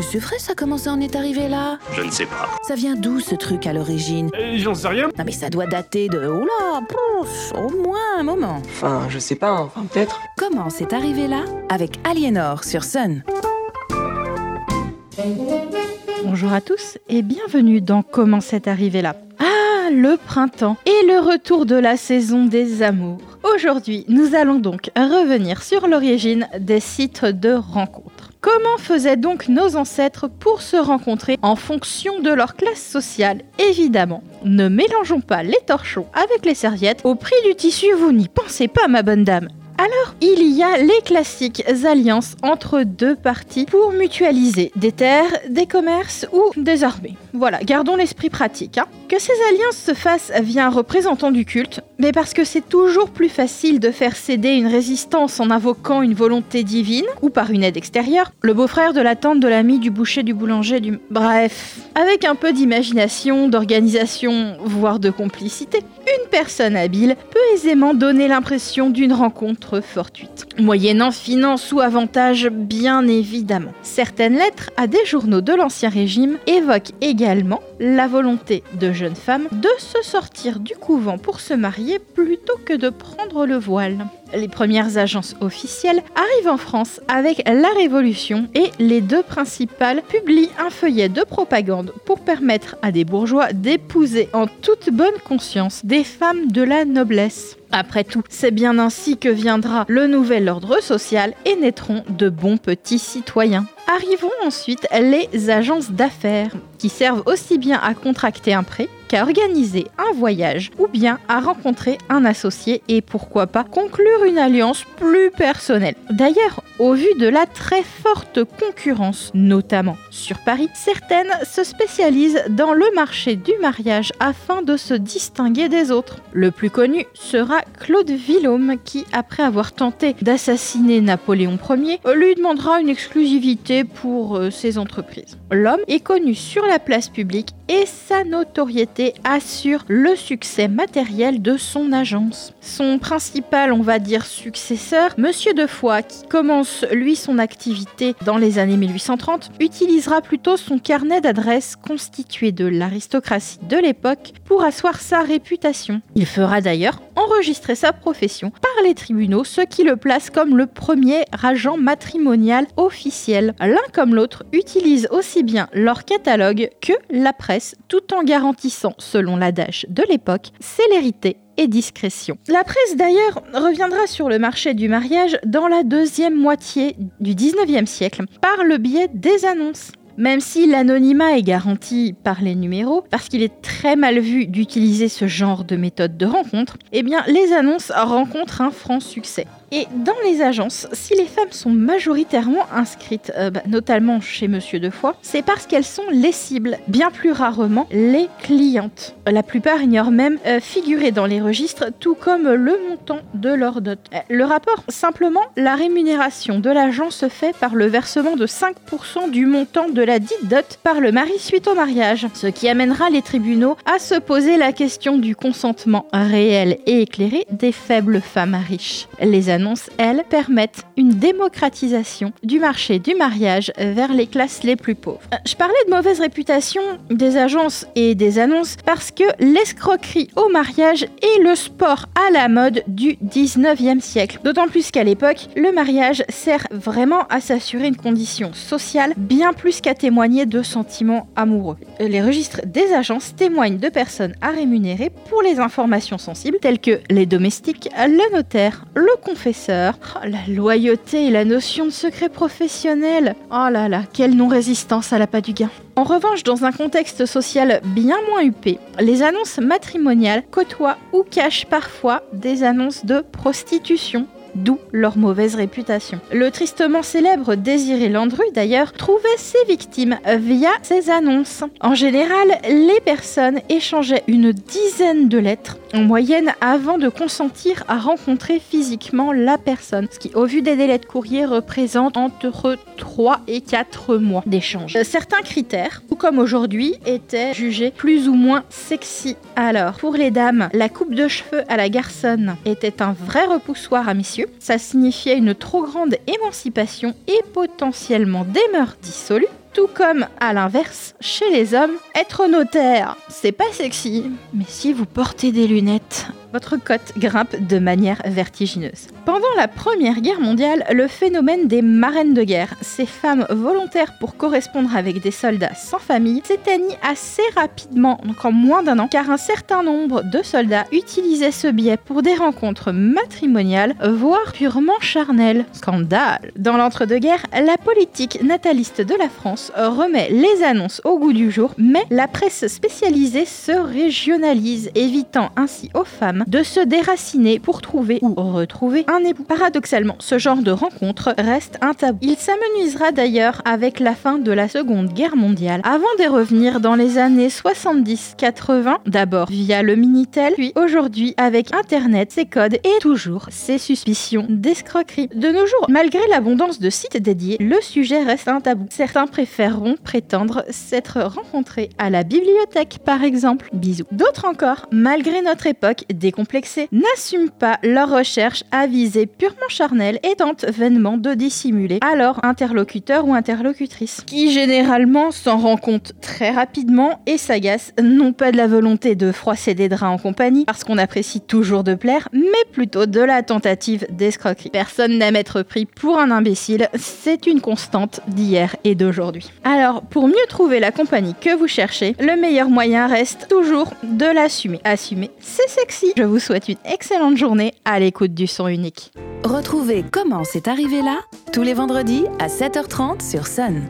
Mais c'est vrai, ça commence à en est arrivé là? Je ne sais pas. Ça vient d'où ce truc à l'origine? Euh, J'en sais rien. Non mais ça doit dater de... Oula, pouf, au moins un moment. Enfin, je sais pas, enfin peut-être. Comment c'est arrivé là? Avec Aliénor sur Sun. Bonjour à tous et bienvenue dans Comment c'est arrivé là? Ah, le printemps et le retour de la saison des amours. Aujourd'hui, nous allons donc revenir sur l'origine des sites de rencontres. Comment faisaient donc nos ancêtres pour se rencontrer en fonction de leur classe sociale? Évidemment, ne mélangeons pas les torchons avec les serviettes. Au prix du tissu, vous n'y pensez pas, ma bonne dame. Alors, il y a les classiques alliances entre deux parties pour mutualiser des terres, des commerces ou des armées. Voilà, gardons l'esprit pratique. hein. Que ces alliances se fassent via un représentant du culte, mais parce que c'est toujours plus facile de faire céder une résistance en invoquant une volonté divine ou par une aide extérieure. Le beau-frère de la tante, de l'ami, du boucher, du boulanger, du... Bref, avec un peu d'imagination, d'organisation, voire de complicité, une personne habile peut aisément donner l'impression d'une rencontre fortuite. Moyennant finance ou avantage, bien évidemment. Certaines lettres à des journaux de l'Ancien Régime évoquent également la volonté de jeunes femmes de se sortir du couvent pour se marier plutôt que de prendre le voile. Les premières agences officielles arrivent en France avec la Révolution et les deux principales publient un feuillet de propagande pour permettre à des bourgeois d'épouser en toute bonne conscience des femmes de la noblesse. Après tout, c'est bien ainsi que viendra le nouvel ordre social et naîtront de bons petits citoyens. Arrivons ensuite les agences d'affaires, qui servent aussi bien à contracter un prêt qu'à organiser un voyage ou bien à rencontrer un associé et pourquoi pas conclure une alliance plus personnelle. D'ailleurs, au vu de la très forte concurrence, notamment sur Paris, certaines se spécialisent dans le marché du mariage afin de se distinguer des autres. Le plus connu sera Claude Villaume qui, après avoir tenté d'assassiner Napoléon Ier, lui demandera une exclusivité pour euh, ses entreprises. L'homme est connu sur la place publique et sa notoriété assure le succès matériel de son agence. Son principal, on va dire, successeur, Monsieur de Foix, qui commence lui son activité dans les années 1830, utilisera plutôt son carnet d'adresses constitué de l'aristocratie de l'époque pour asseoir sa réputation. Il fera d'ailleurs enregistrer sa profession par les tribunaux, ce qui le place comme le premier agent matrimonial officiel. L'un comme l'autre utilise aussi bien leur catalogue que la presse, tout en garantissant, selon l'adage de l'époque, célérité discrétion. La presse d'ailleurs reviendra sur le marché du mariage dans la deuxième moitié du 19e siècle par le biais des annonces. Même si l'anonymat est garanti par les numéros, parce qu'il est très mal vu d'utiliser ce genre de méthode de rencontre, eh bien les annonces rencontrent un franc succès. Et dans les agences, si les femmes sont majoritairement inscrites, euh, bah, notamment chez Monsieur de Foix, c'est parce qu'elles sont les cibles, bien plus rarement les clientes. La plupart ignorent même euh, figurer dans les registres, tout comme le montant de leur dot. Euh, Le rapport, simplement, la rémunération de l'agent se fait par le versement de 5% du montant de la dite dot par le mari suite au mariage, ce qui amènera les tribunaux à se poser la question du consentement réel et éclairé des faibles femmes riches. Les annonces, elles, permettent une démocratisation du marché du mariage vers les classes les plus pauvres. Euh, Je parlais de mauvaise réputation des agences et des annonces parce que l'escroquerie au mariage est le sport à la mode du 19e siècle. D'autant plus qu'à l'époque, le mariage sert vraiment à s'assurer une condition sociale bien plus qu'à témoigner de sentiments amoureux. Euh, Les registres des agences témoignent de personnes à rémunérer pour les informations sensibles telles que les domestiques, le notaire, le confesseur, Oh, la loyauté et la notion de secret professionnel. Oh là là, quelle non-résistance à la pas du gain. En revanche, dans un contexte social bien moins huppé, les annonces matrimoniales côtoient ou cachent parfois des annonces de prostitution d'où leur mauvaise réputation. Le tristement célèbre Désiré Landru, d'ailleurs, trouvait ses victimes via ces annonces. En général, les personnes échangeaient une dizaine de lettres en moyenne avant de consentir à rencontrer physiquement la personne, ce qui, au vu des délais de courrier, représente entre 3 et 4 mois d'échange. Euh, Certains critères, tout comme aujourd'hui, étaient jugés plus ou moins sexy. Alors, pour les dames, la coupe de cheveux à la garçonne était un vrai repoussoir à messieurs. Ça signifiait une trop grande émancipation et potentiellement des mœurs dissolues. Tout comme, à l'inverse, chez les hommes, être notaire, c'est pas sexy. Mais si vous portez des lunettes, votre cote grimpe de manière vertigineuse. Pendant la Première Guerre mondiale, le phénomène des marraines de guerre, ces femmes volontaires pour correspondre avec des soldats sans famille, s'éteignit assez rapidement, donc en moins d'un an, car un certain nombre de soldats utilisaient ce biais pour des rencontres matrimoniales, voire purement charnelles. Scandale Dans l'entre-deux-guerres, la politique nataliste de la France remet les annonces au goût du jour, mais la presse spécialisée se régionalise, évitant ainsi aux femmes de se déraciner pour trouver ou retrouver un époux. Paradoxalement, ce genre de rencontre reste un tabou. Il s'amenuisera d'ailleurs avec la fin de la Seconde Guerre mondiale, avant de revenir dans les années 70-80, d'abord via le Minitel, puis aujourd'hui avec Internet, ses codes et toujours ses suspicions d'escroquerie. De nos jours, malgré l'abondance de sites dédiés, le sujet reste un tabou. Certains préféreront prétendre s'être rencontrés à la bibliothèque, par exemple. Bisous. D'autres encore, malgré notre époque décomplexée, n'assument pas leur recherche à visée purement charnelle et tentent vainement de dissimuler à leur interlocuteur ou interlocutrice, qui généralement s'en rend compte très rapidement et s'agace non pas de la volonté de froisser des draps en compagnie, parce qu'on apprécie toujours de plaire, mais plutôt de la tentative d'escroquerie. Personne n'aime être pris pour un imbécile, c'est une constante d'hier et d'aujourd'hui. Alors, pour mieux trouver la compagnie que vous cherchez, le meilleur moyen reste toujours de l'assumer. Assumer, c'est sexy. Je vous souhaite une excellente journée à l'écoute du son unique. Retrouvez Comment c'est arrivé là tous les vendredis à 7h30 sur Sun.